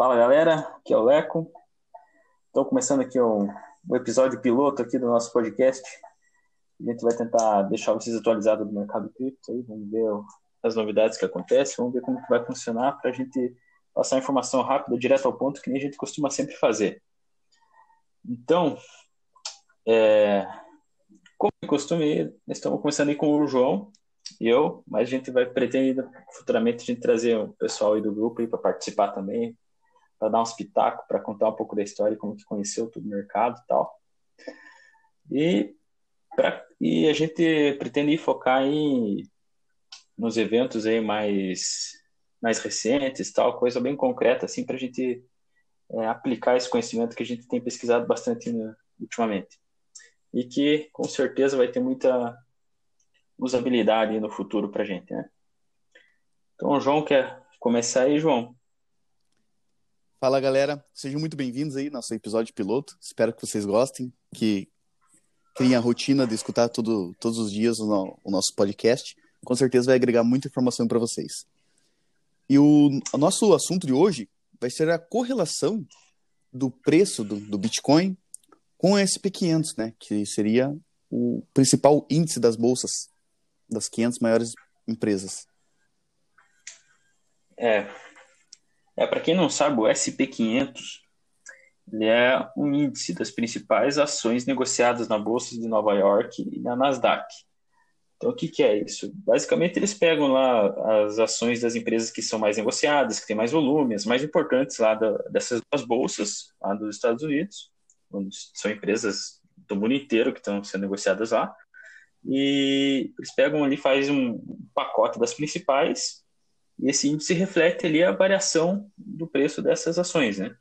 Fala galera, aqui é o Leco. Estou começando aqui um, um, episódio piloto aqui do nosso podcast. A gente vai tentar deixar vocês atualizados do mercado cripto aí, vamos ver as novidades que acontecem, vamos ver como que vai funcionar para a gente passar informação rápida, direto ao ponto, que nem a gente costuma sempre fazer. Então, é, como de costume, estamos começando aí com o João e eu, mas a gente vai pretender futuramente a gente trazer o pessoal aí do grupo para participar também, para dar uns pitacos, para contar um pouco da história, como que conheceu todo o mercado e tal. E, pra, e a gente pretende focar em nos eventos aí mais mais recentes, tal, coisa bem concreta assim para a gente é, aplicar esse conhecimento que a gente tem pesquisado bastante no, ultimamente e que com certeza vai ter muita usabilidade no futuro para a gente, né? Então, o João quer começar aí, João? Fala, galera. Sejam muito bem-vindos aí no nosso episódio piloto. Espero que vocês gostem, que tenham a rotina de escutar todos os dias o, o nosso podcast. Com certeza vai agregar muita informação para vocês. E o, o, nosso assunto de hoje vai ser a correlação do preço do, do Bitcoin com o SP500, né? Que seria o principal índice das bolsas das 500 maiores empresas. É, é, para quem não sabe, o SP500 ele é um índice das principais ações negociadas na Bolsa de Nova York e na Nasdaq. Então, o que, que é isso? Basicamente, eles pegam lá as ações das empresas que são mais negociadas, que têm mais volume, as mais importantes lá da, dessas duas bolsas, lá dos Estados Unidos, onde são empresas do mundo inteiro que estão sendo negociadas lá. E eles pegam ali, faz um pacote das principais e esse índice reflete ali a variação do preço dessas ações, né?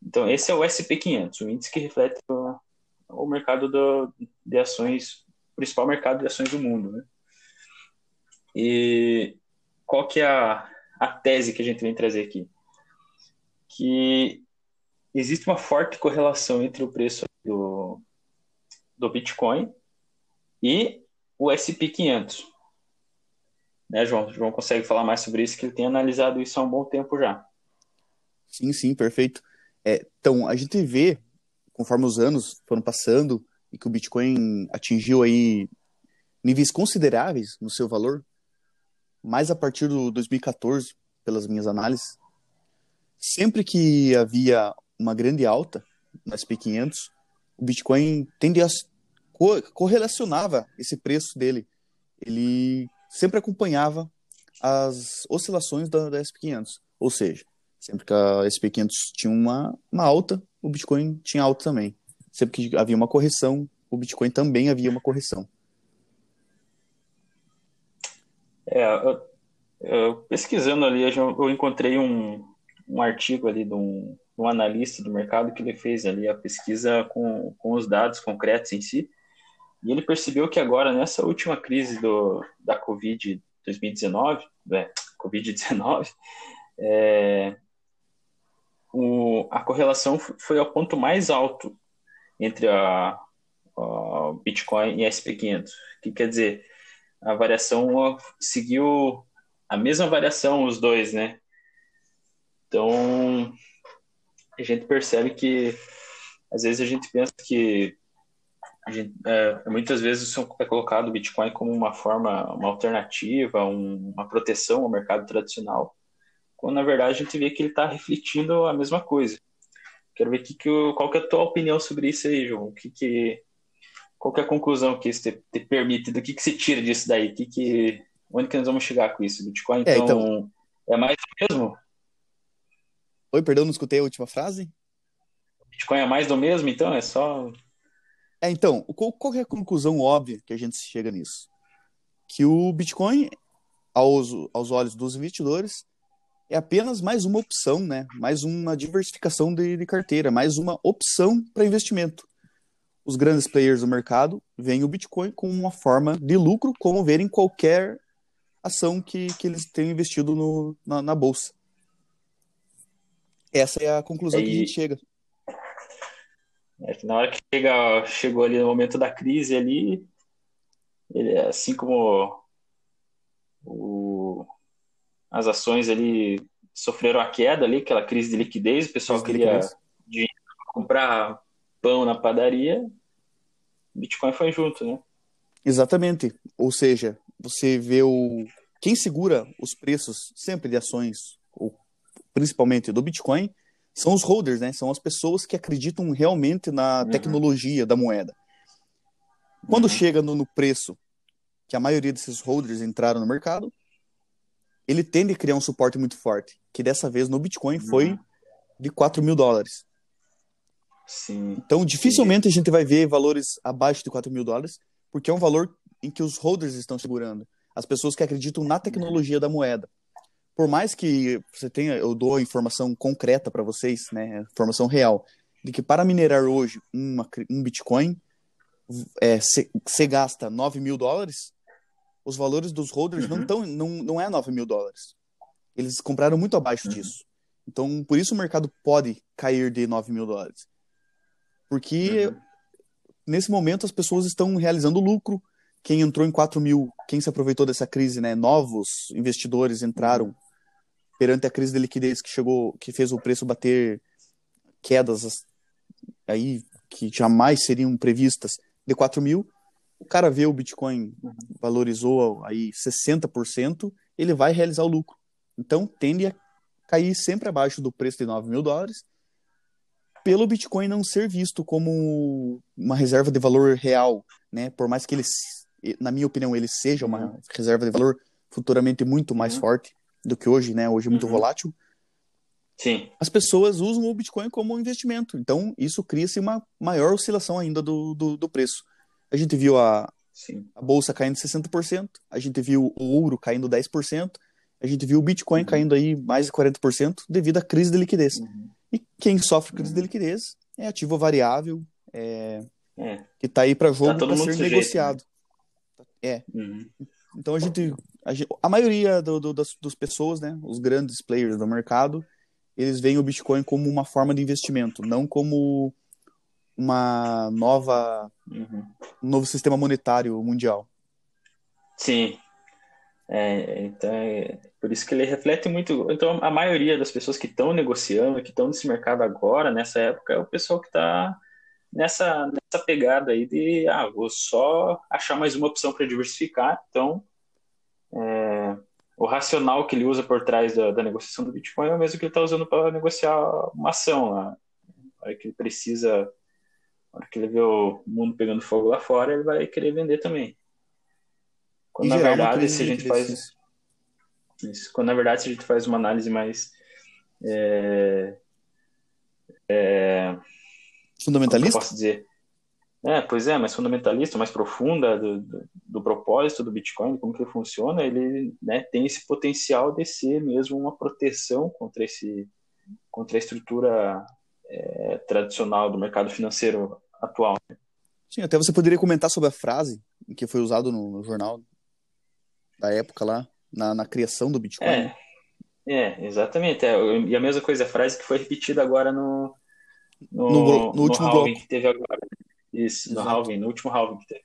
Então, esse é o SP500, o índice que reflete o, mercado do, de ações, o principal mercado de ações do mundo, né? E qual que é a, a tese que a gente vem trazer aqui? Que existe uma forte correlação entre o preço do, do Bitcoin e o SP500 né, João? João consegue falar mais sobre isso, que ele tem analisado isso há um bom tempo já. Sim, sim, perfeito. É, então, a gente vê, conforme os anos foram passando e que o Bitcoin atingiu aí níveis consideráveis no seu valor, mais a partir do 2014, pelas minhas análises, sempre que havia uma grande alta no SP500, o Bitcoin tendia a correlacionava esse preço dele. Ele sempre acompanhava as oscilações da, da SP500. Ou seja, sempre que a SP500 tinha uma, uma alta, o Bitcoin tinha alta também. Sempre que havia uma correção, o Bitcoin também havia uma correção. É, eu, eu, pesquisando ali, eu encontrei um, um artigo ali de um, um, analista do mercado que ele fez ali a pesquisa com, com os dados concretos em si. E ele percebeu que agora, nessa última crise do, da Covid 2019, é, Covid-19, é, a correlação foi ao ponto mais alto entre a, a Bitcoin e a SP500. O que quer dizer? A variação seguiu a mesma variação, os dois, né? Então, a gente percebe que às vezes a gente pensa que gente, é, muitas vezes é colocado o Bitcoin como uma forma, uma alternativa, um, uma proteção ao mercado tradicional, quando na verdade a gente vê que ele está refletindo a mesma coisa. Quero ver que, que, qual que é a tua opinião sobre isso aí, João. Que, que, qual que é a conclusão que isso te, te permite? Do que, que você tira disso daí? Que, que, onde que nós vamos chegar com isso? Bitcoin, então, é, então, é mais do mesmo? Oi, perdão, não escutei a última frase. Bitcoin é mais do mesmo, então? É só é, então, qual, qual é a conclusão óbvia que a gente chega nisso? Que o Bitcoin, aos, aos olhos dos investidores, é apenas mais uma opção, né? mais uma diversificação de, de carteira, mais uma opção para investimento. Os grandes players do mercado veem o Bitcoin como uma forma de lucro, como ver em qualquer ação que, que eles tenham investido no, na, na bolsa. Essa é a conclusão que a gente chega. É que na hora que chega, chegou ali no momento da crise ali, ele, assim como o, as ações ali sofreram a queda ali, aquela crise de liquidez, o pessoal queria dinheiro para comprar pão na padaria, Bitcoin foi junto, né? Exatamente. Ou seja, você vê o quem segura os preços sempre de ações, ou principalmente do Bitcoin, são os holders, né? São as pessoas que acreditam realmente na uhum. tecnologia da moeda. Quando uhum. chega no, no, preço que a maioria desses holders entraram no mercado, ele tende a criar um suporte muito forte, que dessa vez no Bitcoin uhum. foi de 4 mil dólares. Sim. Então, dificilmente Sim. a gente vai ver valores abaixo de 4 mil dólares, porque é um valor em que os holders estão segurando. As pessoas que acreditam na tecnologia da moeda. Por mais que você tenha, eu dou informação concreta para vocês, né, informação real, de que para minerar hoje uma, um Bitcoin, é, você gasta 9 mil dólares, os valores dos holders uhum. não, tão, não, não é 9 mil dólares. Eles compraram muito abaixo uhum. disso. Então, por isso o mercado pode cair de 9 mil dólares. Porque uhum. nesse momento as pessoas estão realizando lucro. Quem entrou em 4 mil, quem se aproveitou dessa crise, né? Novos investidores entraram uhum. Perante a crise de liquidez que chegou, que fez o preço bater quedas aí que jamais seriam previstas de 4 mil. O cara vê o Bitcoin valorizou aí 60%, ele vai realizar o lucro. Então tende a cair sempre abaixo do preço de 9 mil dólares pelo Bitcoin não ser visto como uma reserva de valor real, né? Por mais que ele, na minha opinião, ele seja uma uhum. reserva de valor futuramente muito mais uhum. forte do que hoje, né? Hoje é muito uhum. volátil. Sim. As pessoas usam o Bitcoin como investimento. Então, isso cria-se uma maior oscilação ainda do, do, do preço. A gente viu a, a bolsa caindo 60%, a gente viu o ouro caindo 10%, a gente viu o Bitcoin uhum. caindo aí mais de 40% devido à crise de liquidez. Uhum. E quem sofre crise de liquidez é ativo variável, é, é. que está aí para jogo tá para ser sujeito, negociado. Né? É. Uhum. Então a gente, a, gente, a maioria do, do, das, pessoas, né, os grandes players do mercado, eles veem o Bitcoin como uma forma de investimento, não como uma nova, uhum. um novo sistema monetário mundial. Sim, é, então, é por isso que ele reflete muito. Então, a maioria das pessoas que estão negociando, que estão nesse mercado agora, nessa época, é o pessoal que está nessa, nessa pegada aí de, ah, vou só achar mais uma opção para diversificar. Então, é, o racional que ele usa por trás da, da negociação do Bitcoin é o mesmo que ele está usando para negociar uma ação lá. Na hora que ele precisa, na hora que ele vê o mundo pegando fogo lá fora, ele vai querer vender também. Quando, na verdade, se a gente faz. Isso, quando na verdade, se a gente faz uma análise mais. É, é, fundamentalista? posso dizer? É, pois é, mais fundamentalista, mais profunda do, do, do, propósito do Bitcoin, como que ele funciona, ele né, tem esse potencial de ser mesmo uma proteção contra, esse, contra a estrutura é, tradicional do mercado financeiro atual. Sim, até você poderia comentar sobre a frase que foi usado no, no jornal da época lá, na, na criação do Bitcoin. É, é exatamente. É, e a mesma coisa, a frase que foi repetida agora no, no, no, no último no halving que teve agora. Isso, Exato. no halving, no último halving que teve.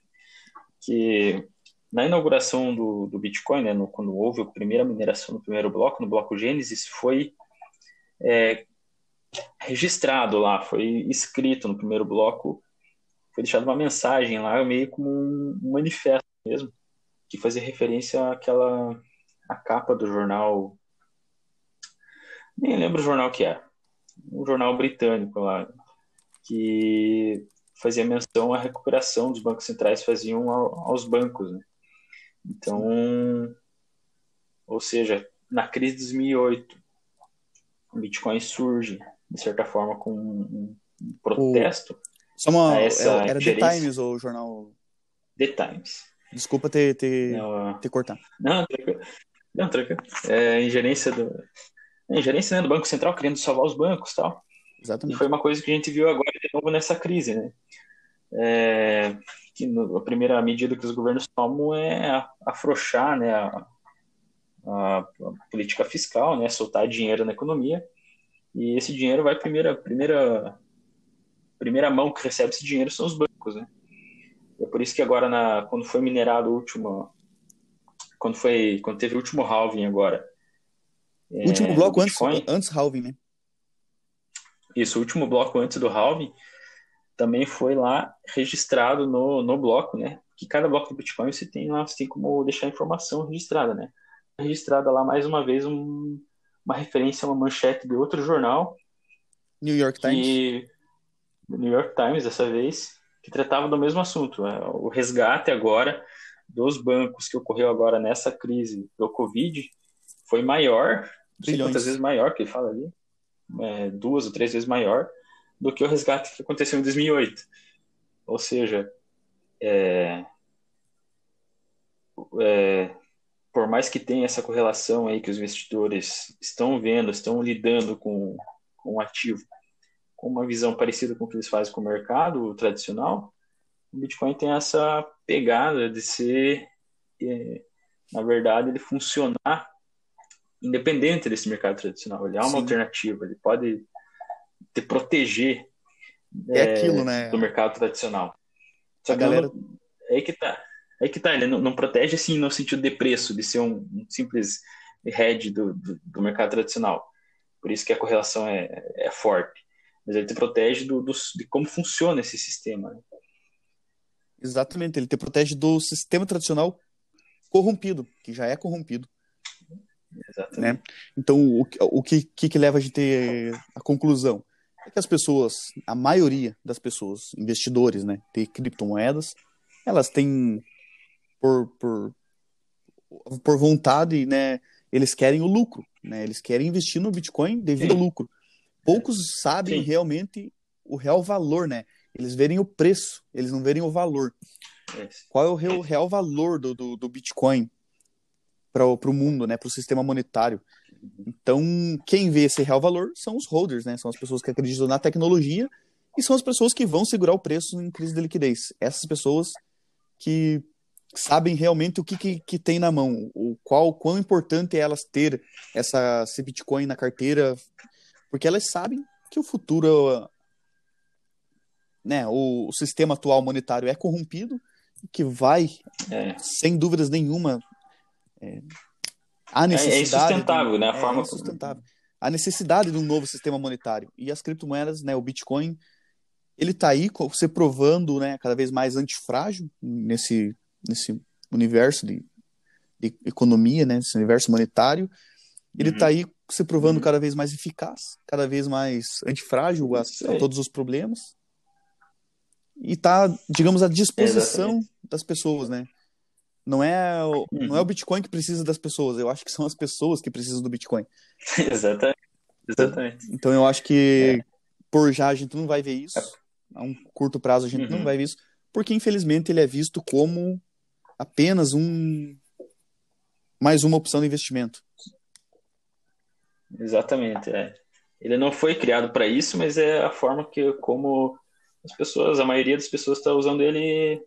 Que na inauguração do, do Bitcoin, né, no, quando houve a primeira mineração no primeiro bloco, no bloco Gênesis, foi é, registrado lá, foi escrito no primeiro bloco, foi deixada uma mensagem lá, meio como um, um manifesto mesmo, que fazia referência àquela a capa do jornal. Nem lembro o jornal que é. Um jornal britânico lá, que fazia menção à recuperação dos bancos centrais faziam aos bancos. Né? Então, ou seja, na crise de 2008, o Bitcoin surge, de certa forma, com um, protesto. O... Só uma, essa era The Times ou o jornal? The Times. Desculpa ter, ter, não, ter cortado. Não, tranquilo. Não, tranquilo. É, ingerência do. Né, do Banco Central querendo salvar os bancos tal. Exatamente. E foi uma coisa que a gente viu agora de novo nessa crise, né? É, que no, a primeira medida que os governos tomam é afrouxar né, a, a, a, política fiscal, né, soltar dinheiro na economia. E esse dinheiro vai primeira primeira primeira mão que recebe esse dinheiro são os bancos, né? É por isso que agora, na, quando foi minerado o último. Quando, foi, quando teve o último halving agora, É, último bloco antes, antes halving, né? Isso, o último bloco antes do halving também foi lá registrado no, no bloco, né? Que cada bloco do Bitcoin você tem lá, você tem como deixar a informação registrada, né? Registrada lá mais uma vez um, uma referência a uma manchete de outro jornal. New York Times. New York Times, dessa vez, que tratava do mesmo assunto. É, o resgate agora dos bancos que ocorreu agora nessa crise do Covid foi maior, quantas vezes maior, que ele fala ali, é, duas ou três vezes maior do que o resgate que aconteceu em 2008. Ou seja, é, é, por mais que tenha essa correlação aí que os investidores estão vendo, estão lidando com, com o ativo com uma visão parecida com o que eles fazem com o mercado tradicional, o Bitcoin tem essa pegada de ser, é, na verdade, ele funcionar independente desse mercado tradicional. Ele é uma Sim. alternativa, ele pode te proteger é, é aquilo, né? do mercado tradicional. Só a que galera... não, é aí que tá. É aí que tá, ele não, não, protege assim no sentido de preço, de ser um, um simples hedge do, do, do, mercado tradicional. Por isso que a correlação é, é forte. Mas ele te protege do, do de como funciona esse sistema. Né? Exatamente, ele te protege do sistema tradicional corrompido, que já é corrompido. Exatamente. Né? Então, o, o que, que, que leva a gente a conclusão? É que as pessoas, a maioria das pessoas, investidores, né, de criptomoedas, elas têm por, por, por vontade, né, eles querem o lucro, né, eles querem investir no Bitcoin devido Sim. ao lucro. Poucos sabem Sim. realmente o real valor, né? Eles verem o preço, eles não verem o valor. Qual é o real, real valor do, do, do Bitcoin para o mundo, né? Para o sistema monetário. Então, quem vê esse real valor são os holders, né? São as pessoas que acreditam na tecnologia e são as pessoas que vão segurar o preço em crise de liquidez. Essas pessoas que sabem realmente o que, que, que tem na mão, o qual quão importante é elas ter essa esse Bitcoin na carteira, porque elas sabem que o futuro, né, o, o sistema atual monetário é corrompido, que vai, é. sem dúvidas nenhuma, é, a necessidade. É insustentável, né? A é forma insustentável. A necessidade de um novo sistema monetário. E as criptomoedas, né, o Bitcoin, ele está aí se provando né, cada vez mais antifrágil nesse, nesse universo de, de economia, né, nesse universo monetário. Ele está uhum. aí se provando uhum. cada vez mais eficaz, cada vez mais antifrágil a, a todos os problemas. E está, digamos, à disposição Exatamente. das pessoas, né? Não é, o, uhum. não é o Bitcoin que precisa das pessoas, eu acho que são as pessoas que precisam do Bitcoin. Exatamente. Exatamente. Então, então eu acho que é. por já a gente não vai ver isso. A um curto prazo a gente uhum. não vai ver isso, porque infelizmente ele é visto como apenas um mais uma opção de investimento. Exatamente, é. Ele não foi criado para isso, mas é a forma que como as pessoas, a maioria das pessoas está usando ele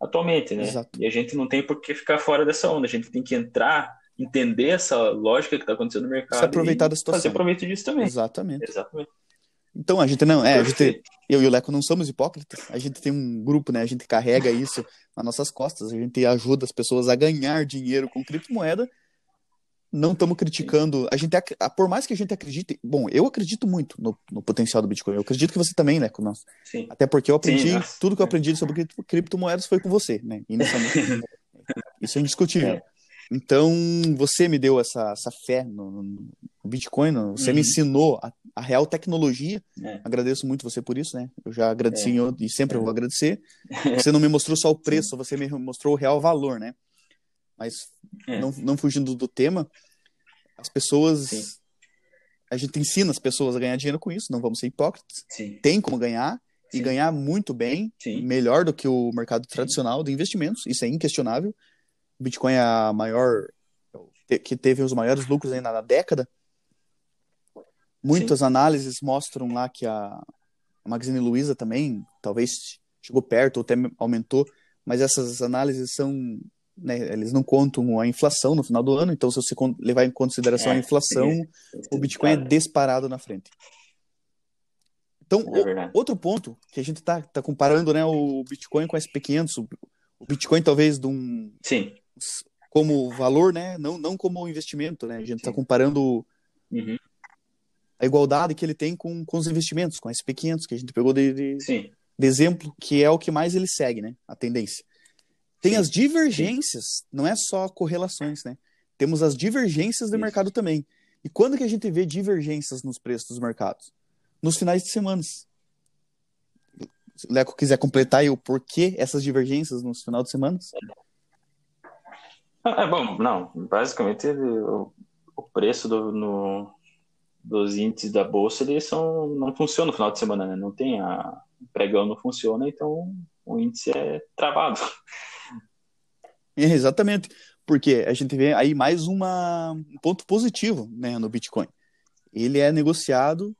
atualmente, né? Exato. E a gente não tem por que ficar fora dessa onda, a gente tem que entrar, entender essa lógica que está acontecendo no mercado Se aproveitar da situação. fazer proveito disso também. Exatamente. Exatamente. Então, a gente não, é, a gente, eu e o Leco não somos hipócritas, a gente tem um grupo, né, a gente carrega isso nas nossas costas, a gente ajuda as pessoas a ganhar dinheiro com criptomoeda não estamos criticando. A gente, por mais que a gente acredite, bom, eu acredito muito no, no potencial do Bitcoin. Eu acredito que você também, né, com nós. Sim. Até porque eu aprendi Sim, tudo que eu aprendi sobre criptomoedas foi com você, né? Isso é indiscutível. É. Então, você me deu essa, essa fé no, no Bitcoin, no, você uhum. me ensinou a, a real tecnologia. É. Agradeço muito você por isso, né? Eu já agradeci é. e sempre é. vou agradecer. Você não me mostrou só o preço, você me mostrou o real valor, né? Mas é. não, não fugindo do tema, as pessoas. Sim. A gente ensina as pessoas a ganhar dinheiro com isso, não vamos ser hipócritas. Sim. Tem como ganhar Sim. e ganhar muito bem, melhor do que o mercado tradicional de investimentos, isso é inquestionável. O Bitcoin é a maior. que teve os maiores lucros ainda na década. Muitas análises mostram lá que a, a Magazine Luiza também, talvez chegou perto ou até aumentou, mas essas análises são né, eles não contam a inflação no final do ano, então se você levar em consideração é, a inflação, o Bitcoin é disparado na frente. Então, é o, outro ponto que a gente está tá comparando né, o Bitcoin com SP500, o, o Bitcoin talvez de um... Sim. Como valor, né, não, não como investimento, né? A gente está comparando Uhum. A igualdade que ele tem com, com os investimentos, com a SP500, que a gente pegou de, de, de exemplo, que é o que mais ele segue, né? A tendência. Tem as divergências, não é só correlações, né? Temos as divergências do Isso. mercado também. E quando que a gente vê divergências nos preços dos mercados? Nos finais de semanas. Se o Leco quiser completar aí o porquê essas divergências nos finais de semana? Ah, É bom, não, basicamente o, o preço do, no- dos índices da bolsa eles são, não funciona no final de semana, né? Não tem a o pregão não funciona, então o índice é travado. É, exatamente. Porque a gente vê aí mais uma, um ponto positivo né, no Bitcoin. Ele é negociado,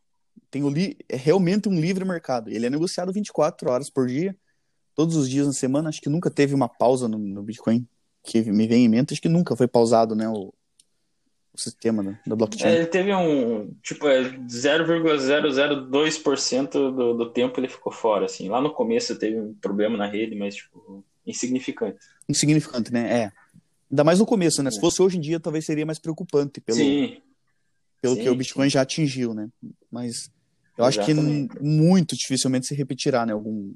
tem o li, é realmente um livre mercado. Ele é negociado 24 horas por dia, todos os dias na semana. Acho que nunca teve uma pausa no, no Bitcoin que me vem em mente. Acho que nunca foi pausado né, o, o sistema da, da blockchain. É, ele teve um, tipo, é 0,002% do, do tempo ele ficou fora, assim. Lá no começo teve um problema na rede, mas, tipo, insignificante. Insignificante, né? É. Ainda mais no começo, né? Se É. fosse hoje em dia, talvez seria mais preocupante pelo, Sim, pelo sim, que o Bitcoin já atingiu, né? Mas eu acho que Exatamente. n- muito dificilmente se repetirá, né? Algum,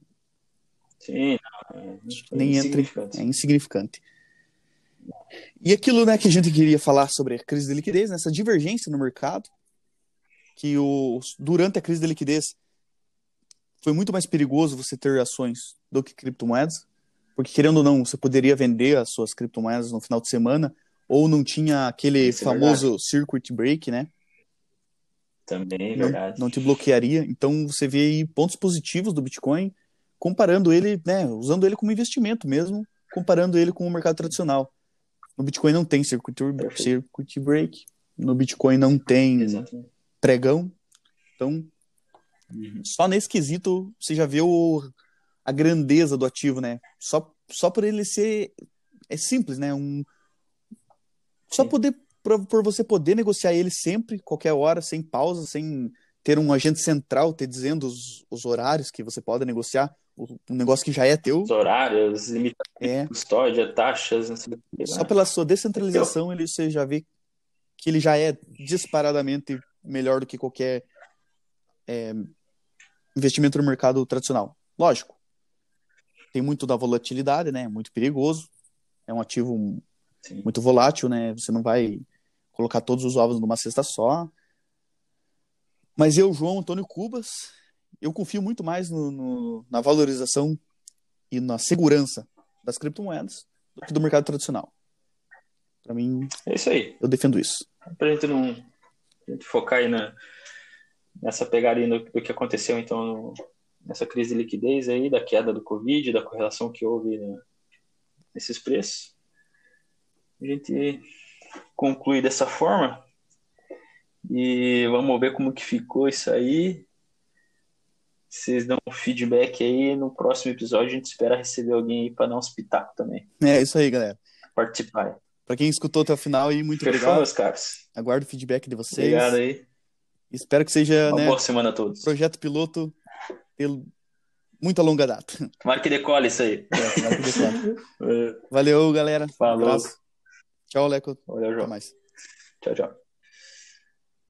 sim, não, é, nem entra, é insignificante. E aquilo, né, que a gente queria falar sobre a crise de liquidez, né, essa divergência no mercado, que o, durante a crise de liquidez foi muito mais perigoso você ter ações do que criptomoedas, porque querendo ou não, você poderia vender as suas criptomoedas no final de semana, ou não tinha aquele Isso é famoso circuit break, né? Também, não, verdade. não te bloquearia. Então você vê aí pontos positivos do Bitcoin, comparando ele, né, usando ele como investimento mesmo, comparando ele com o mercado tradicional. No Bitcoin não tem circuit, circuit break, no Bitcoin não tem Exatamente. pregão. Então, Uhum. só nesse quesito você já vê o, a grandeza do ativo, né? Só, só por ele ser é simples, né? Um, só Sim. poder por, por você poder negociar ele sempre, qualquer hora, sem pausa, sem ter um agente central te dizendo os, os horários que você pode negociar, o, um negócio que já é teu, Os horários, limitações é de custódia, taxas, não sei o que. só né? pela sua descentralização ele você já vê que ele já é disparadamente melhor do que qualquer é, investimento no mercado tradicional. Lógico, tem muito da volatilidade, né? É muito perigoso. É um ativo Sim. muito volátil, né? Você não vai colocar todos os ovos numa cesta só. Mas eu, João Antônio Cubas, eu confio muito mais no, no- na valorização e na segurança das criptomoedas do que do mercado tradicional. Para mim, É isso aí. eu defendo isso. Pra gente não a gente focar aí na, nessa pegada aí do, do que aconteceu, então, no- nessa crise de liquidez aí, da queda do Covid, da correlação que houve né, nesses preços. A gente conclui dessa forma. E vamos ver como que ficou isso aí. Vocês dão um feedback aí. No próximo episódio a gente espera receber alguém aí para dar uns pitacos também. É isso aí, galera. Participar. Para quem escutou até o final aí, muito Fechou, obrigado. meus caros. Aguardo o feedback de vocês. Obrigado aí. Espero que seja, Uma né, boa semana a todos. projeto piloto pelo muito a longa data. Tomara que decole isso aí. É, Valeu, galera. Um Falou. abraço. Tchau, Leco. Valeu, Até João. mais. Tchau, tchau.